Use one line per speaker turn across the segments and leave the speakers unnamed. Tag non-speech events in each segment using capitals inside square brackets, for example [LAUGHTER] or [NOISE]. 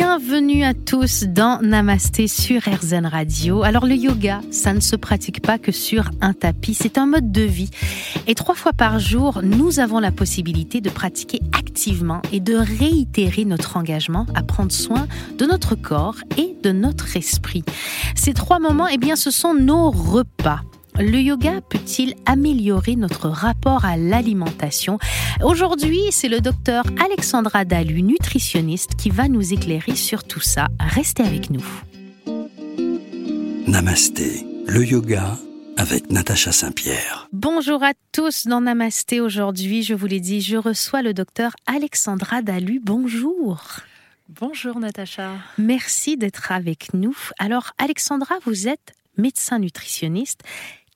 Bienvenue à tous dans Namasté sur RZN Radio. Alors le yoga, ça ne se pratique pas que sur un tapis, c'est un mode de vie. Et trois fois par jour, nous avons la possibilité de pratiquer activement et de réitérer notre engagement à prendre soin de notre corps et de notre esprit. Ces trois moments, eh bien, ce sont nos repas. Le yoga peut-il améliorer notre rapport à l'alimentation? Aujourd'hui, c'est le docteur Alexandra Dalu, nutritionniste, qui va nous éclairer sur tout ça. Restez avec nous.
Namasté, le yoga avec Natacha Saint-Pierre.
Bonjour à tous dans Namasté. Aujourd'hui, je vous l'ai dit, je reçois le docteur Alexandra Dalu. Bonjour.
Bonjour Natacha.
Merci d'être avec nous. Alors Alexandra, vous êtes médecin nutritionniste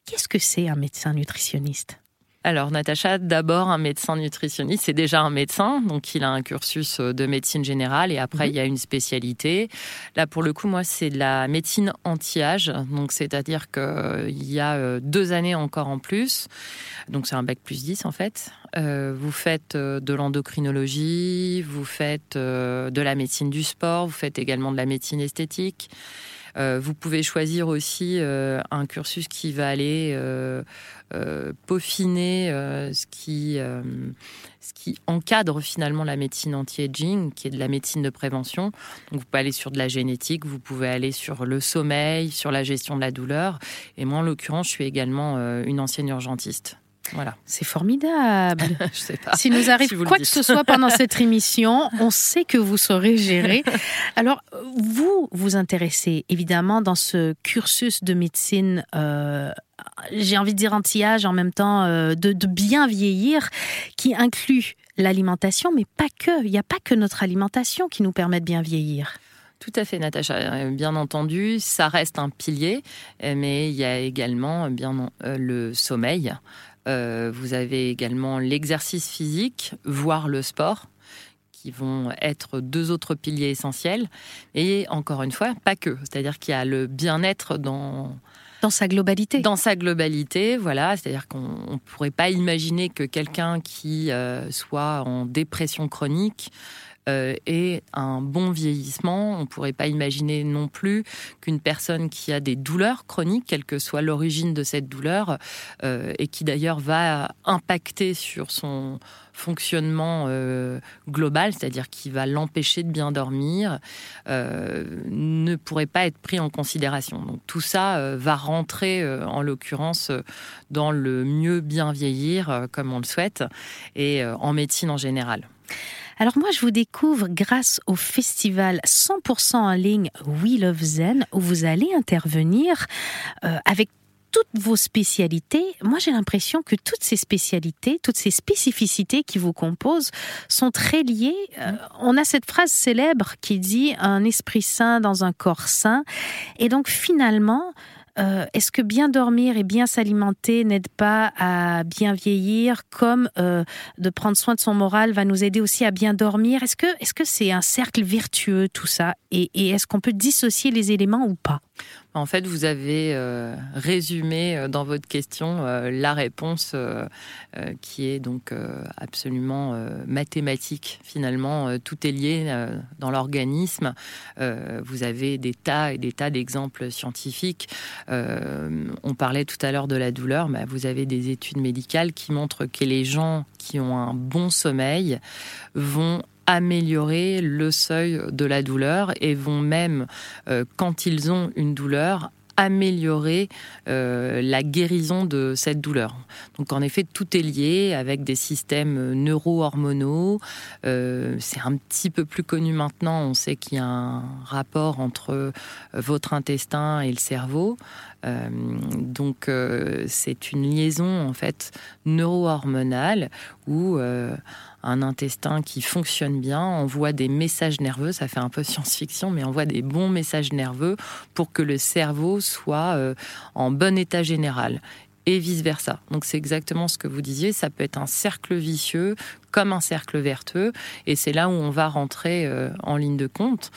Qu'est-ce que c'est un médecin nutritionniste?
Alors, Natacha, d'abord, un médecin nutritionniste, c'est déjà un médecin, donc il a un cursus euh, de médecine générale et après, mhm. il y a une spécialité. Là, pour le coup, moi, c'est de la médecine anti-âge, donc c'est-à-dire qu'il euh, y a euh, deux années encore en plus, donc c'est un bac plus 10 en fait. vous faites de l'endocrinologie, vous faites de la médecine du sport, vous faites également de la médecine esthétique. Euh, vous pouvez choisir aussi euh, un cursus qui va aller euh, peaufiner ce qui ce qui encadre finalement la médecine anti-aging, qui est de la médecine de prévention. Donc vous pouvez aller sur de la génétique, vous pouvez aller sur le sommeil, sur la gestion de la douleur. Et moi, en l'occurrence, je suis également une ancienne urgentiste. Voilà.
C'est formidable. [LAUGHS]
je sais pas.
S'il nous arrive quoi que ce soit pendant cette émission, on sait que vous saurez gérer. [LAUGHS] Alors, vous vous intéressez évidemment dans ce cursus de médecine. Euh, j'ai envie de dire anti-âge en même temps euh, de, de, bien vieillir, qui inclut l'alimentation, mais pas que. Il n'y a pas que notre alimentation qui nous permet de bien vieillir.
Tout à fait, Natacha. Euh, bien entendu, ça reste un pilier, mais il y a également bien le sommeil, vous avez également l'exercice physique, voire le sport qui vont être deux autres piliers essentiels. Et encore une fois, pas que. C'est-à-dire qu'il y a le bien-être dans...
Dans sa globalité.
Dans sa globalité, voilà. C'est-à-dire qu'on ne pourrait pas imaginer que quelqu'un qui euh, soit en dépression chronique euh, et un bon vieillissement. On ne pourrait pas imaginer non plus qu'une personne qui a des douleurs chroniques, quelle que soit l'origine de cette douleur, euh, et qui d'ailleurs va impacter sur son fonctionnement euh, global, c'est-à-dire qui va l'empêcher de bien dormir, ne pourrait pas être pris en considération. Donc tout ça va rentrer, en l'occurrence, dans le mieux bien vieillir, comme on le souhaite, et en médecine en général.
Alors moi, je vous découvre grâce au festival 100% en ligne We Love Zen, où vous allez intervenir euh, avec toutes vos spécialités, moi j'ai l'impression que toutes ces spécialités, toutes ces spécificités qui vous composent sont très liées. Euh, on a cette phrase célèbre qui dit un esprit sain dans un corps sain. Et donc finalement, euh, est-ce que bien dormir et bien s'alimenter n'aide pas à bien vieillir, comme euh, de prendre soin de son moral va nous aider aussi à bien dormir? Est-ce que c'est un cercle vertueux tout ça? Et est-ce qu'on peut dissocier les éléments ou pas?
En fait, vous avez euh, résumé euh, dans votre question euh, la réponse qui est donc absolument mathématique. Finalement, tout est lié dans l'organisme. vous avez des tas et des tas d'exemples scientifiques. on parlait tout à l'heure de la douleur. mais vous avez des études médicales qui montrent que les gens qui ont un bon sommeil vont améliorer le seuil de la douleur et vont même, euh, quand ils ont une douleur, améliorer euh, la guérison de cette douleur. Donc en effet, tout est lié avec des systèmes neuro-hormonaux. Euh, c'est un petit peu plus connu maintenant. On sait qu'il y a un rapport entre votre intestin et le cerveau. donc c'est une liaison en fait neuro-hormonale où un intestin qui fonctionne bien, envoie des messages nerveux, ça fait un peu science-fiction, mais envoie des bons messages nerveux pour que le cerveau soit euh, en bon état général et vice-versa. Donc c'est exactement ce que vous disiez, ça peut être un cercle vicieux comme un cercle vertueux. Et c'est là où on va rentrer en ligne de compte.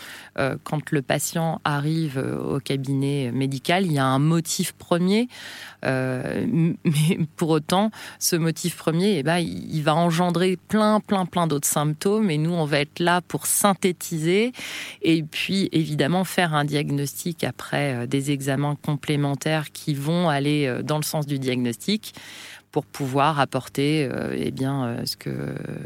quand le patient arrive au cabinet médical, il y a un motif premier. mais pour autant, ce motif premier, eh ben, il va engendrer plein, plein, plein d'autres symptômes. Et nous, on va être là pour synthétiser et puis évidemment faire un diagnostic après des examens complémentaires qui vont aller euh, dans le sens du diagnostic pour pouvoir apporter euh, eh bien, euh, ce que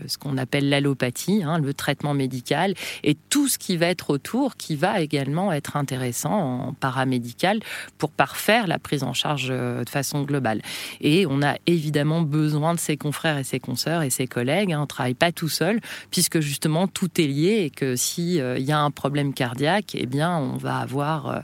ce qu'on appelle l'allopathie, hein, le traitement médical, et tout ce qui va être autour, qui va également être intéressant en paramédical pour parfaire la prise en charge euh, de façon globale. Et on a évidemment besoin de ses confrères et ses consoeurs et ses collègues. Hein, on travaille pas tout seul, puisque justement tout est lié et que si il y a un problème cardiaque, eh bien on va avoir,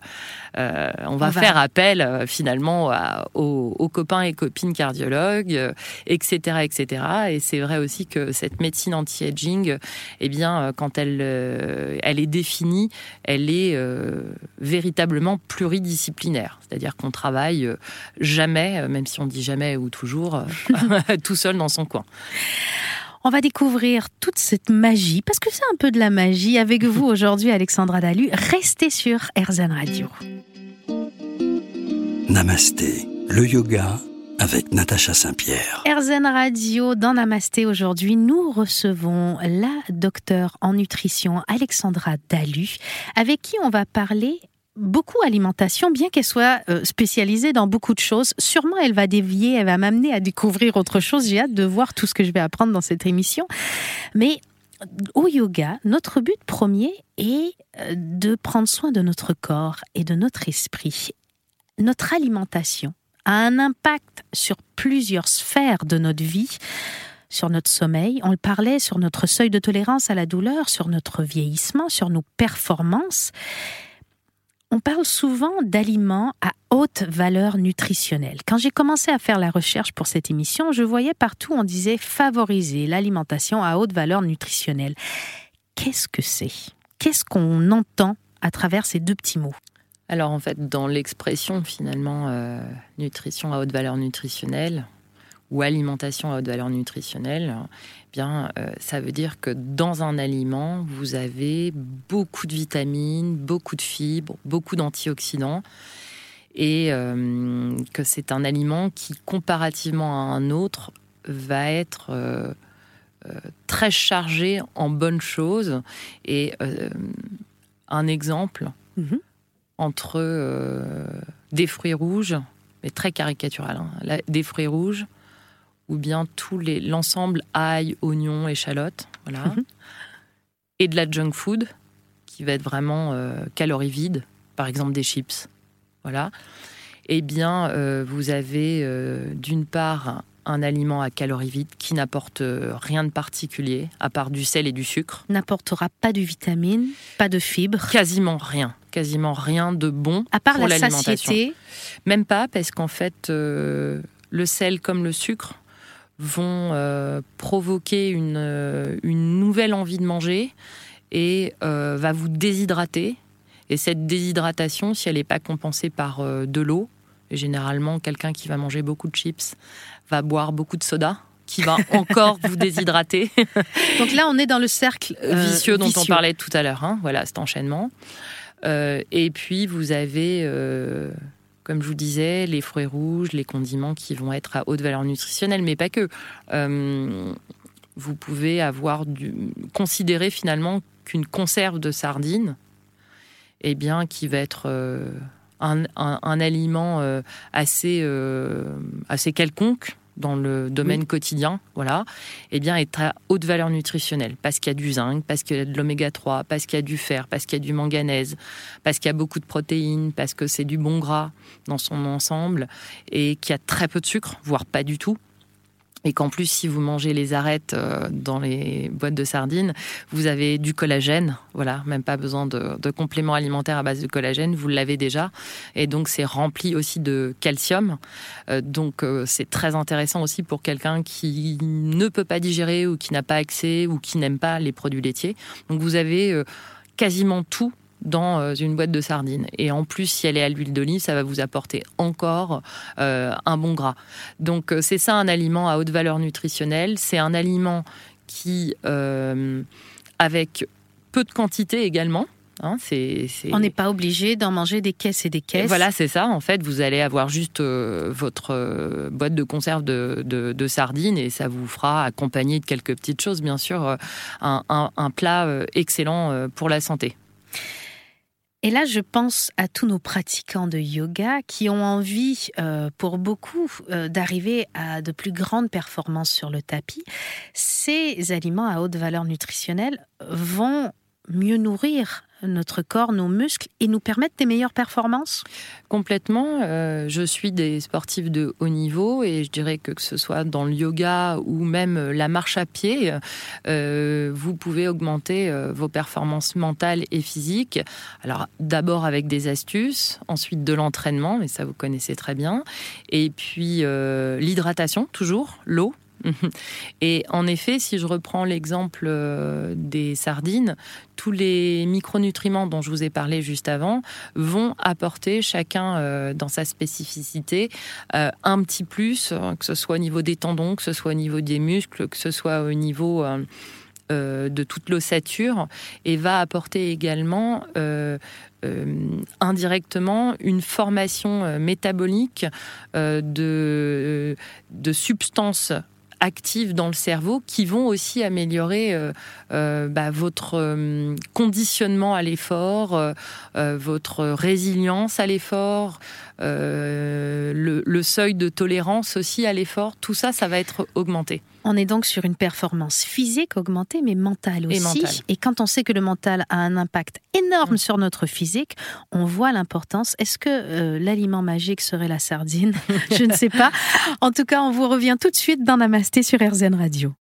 on va faire appel finalement aux, aux copains et copines cardiologues etc., euh, etc. Et c'est vrai aussi que cette médecine anti-aging, eh bien, euh, quand elle, euh, elle est définie, elle est véritablement pluridisciplinaire. C'est-à-dire qu'on travaille jamais, même si on dit jamais ou toujours, [LAUGHS] tout seul dans son coin.
On va découvrir toute cette magie, parce que c'est un peu de la magie, avec [LAUGHS] vous aujourd'hui, Alexandra Dalu. Restez sur RZN Radio.
Namasté, le yoga avec Natacha Saint-Pierre.
RZN Radio, dans Namasté aujourd'hui, nous recevons la docteure en nutrition Alexandra Dalu, avec qui on va parler beaucoup alimentation, bien qu'elle soit euh, spécialisée dans beaucoup de choses. Sûrement, elle va dévier, elle va m'amener à découvrir autre chose. J'ai hâte de voir tout ce que je vais apprendre dans cette émission. Mais au yoga, notre but premier est euh, de prendre soin de notre corps et de notre esprit. Notre alimentation a un impact sur plusieurs sphères de notre vie, sur notre sommeil, on le parlait, sur notre seuil de tolérance à la douleur, sur notre vieillissement, sur nos performances. On parle souvent d'aliments à haute valeur nutritionnelle. Quand j'ai commencé à faire la recherche pour cette émission, je voyais partout on disait favoriser l'alimentation à haute valeur nutritionnelle. Qu'est-ce que c'est? Qu'est-ce qu'on entend à travers ces deux petits mots?
Alors en fait, dans l'expression finalement euh, nutrition à haute valeur nutritionnelle ou alimentation à haute valeur nutritionnelle, eh bien euh, ça veut dire que dans un aliment, vous avez beaucoup de vitamines, beaucoup de fibres, beaucoup d'antioxydants et euh, que c'est un aliment qui comparativement à un autre va être très chargé en bonnes choses et un exemple. Mm-hmm entre euh, des fruits rouges, mais très caricatural, hein, des fruits rouges, ou bien tout l'ensemble ail, oignon, échalote, voilà, mhm. et de la junk food, qui va être vraiment euh, calories vides, par exemple des chips, voilà. Eh bien, euh, vous avez d'une part un aliment à calories vides qui n'apporte rien de particulier, à part du sel et du sucre.
N'apportera pas de vitamines, pas de fibres.
Quasiment rien quasiment rien de bon
à part
pour
la satiété.
Même pas, parce qu'en fait, euh, le sel comme le sucre vont euh, provoquer une, euh, une, nouvelle envie de manger et va vous déshydrater. Et cette déshydratation, si elle n'est pas compensée par de l'eau, généralement quelqu'un qui va manger beaucoup de chips va boire beaucoup de soda qui va [LAUGHS] encore vous déshydrater.
Donc là, on est dans le cercle
vicieux dont on parlait tout à l'heure. Hein. voilà, cet enchaînement. Euh, et puis, vous avez, euh, comme je vous disais, les fruits rouges, les condiments qui vont être à haute valeur nutritionnelle, mais pas que. Euh, vous pouvez avoir du, considérer finalement qu'une conserve de sardines, eh bien, qui va être un, un, aliment assez, assez quelconque, dans le domaine quotidien, voilà, eh bien, est à haute valeur nutritionnelle. Parce qu'il y a du zinc, parce qu'il y a de l'oméga 3, parce qu'il y a du fer, parce qu'il y a du manganèse, parce qu'il y a beaucoup de protéines, parce que c'est du bon gras dans son ensemble et qu'il y a très peu de sucre, voire pas du tout et qu'en plus, si vous mangez les arêtes euh, dans les boîtes de sardines, vous avez du collagène. Voilà, même pas besoin de, compléments alimentaires à base de collagène, vous l'avez déjà. Et donc, c'est rempli aussi de calcium. Euh, donc, euh, c'est très intéressant aussi pour quelqu'un qui ne peut pas digérer ou qui n'a pas accès ou qui n'aime pas les produits laitiers. Donc, vous avez quasiment tout dans euh, une boîte de sardines. Et en plus, si elle est à l'huile d'olive, ça va vous apporter encore euh, un bon gras. Donc euh, c'est ça un aliment à haute valeur nutritionnelle. C'est un aliment qui, avec peu de quantité également,
Hein, On n'est pas obligé d'en manger des caisses et des caisses.
voilà, c'est ça. En fait, vous allez avoir juste euh, votre euh, boîte de conserve de, sardines et ça vous fera, accompagner de quelques petites choses, bien sûr, euh, un, plat excellent pour la santé.
Et là, je pense à tous nos pratiquants de yoga qui ont envie, pour beaucoup, d'arriver à de plus grandes performances sur le tapis. Ces aliments à haute valeur nutritionnelle vont mieux nourrir notre corps, nos muscles et nous permettre des meilleures performances?
Complètement. Euh, je suis des sportifs de haut niveau et je dirais que que ce soit dans le yoga ou même la marche à pied, euh, vous pouvez augmenter euh, vos performances mentales et physiques. Alors d'abord avec des astuces, ensuite de l'entraînement, mais ça vous connaissez très bien, et puis l'hydratation toujours, l'eau [LAUGHS] Et en effet, si je reprends l'exemple euh, des sardines, tous les micronutriments dont je vous ai parlé juste avant vont apporter chacun euh, dans sa spécificité euh, un petit plus, que ce soit au niveau des tendons, que ce soit au niveau des muscles, que ce soit au niveau de toute l'ossature, et va apporter également indirectement une formation métabolique de, de substances actives dans le cerveau qui vont aussi améliorer euh, euh, bah, votre euh, conditionnement à l'effort, votre résilience à l'effort, le, seuil de tolérance aussi à l'effort. Tout ça, ça va être augmenté.
On est donc sur une performance physique augmentée, mais mentale aussi. Et, quand on sait que le mental a un impact énorme mm. sur notre physique, on voit l'importance. Est-ce que l'aliment magique serait la sardine? [LAUGHS] Je ne sais pas. En tout cas, on vous revient tout de suite dans Namasté sur RZN Radio.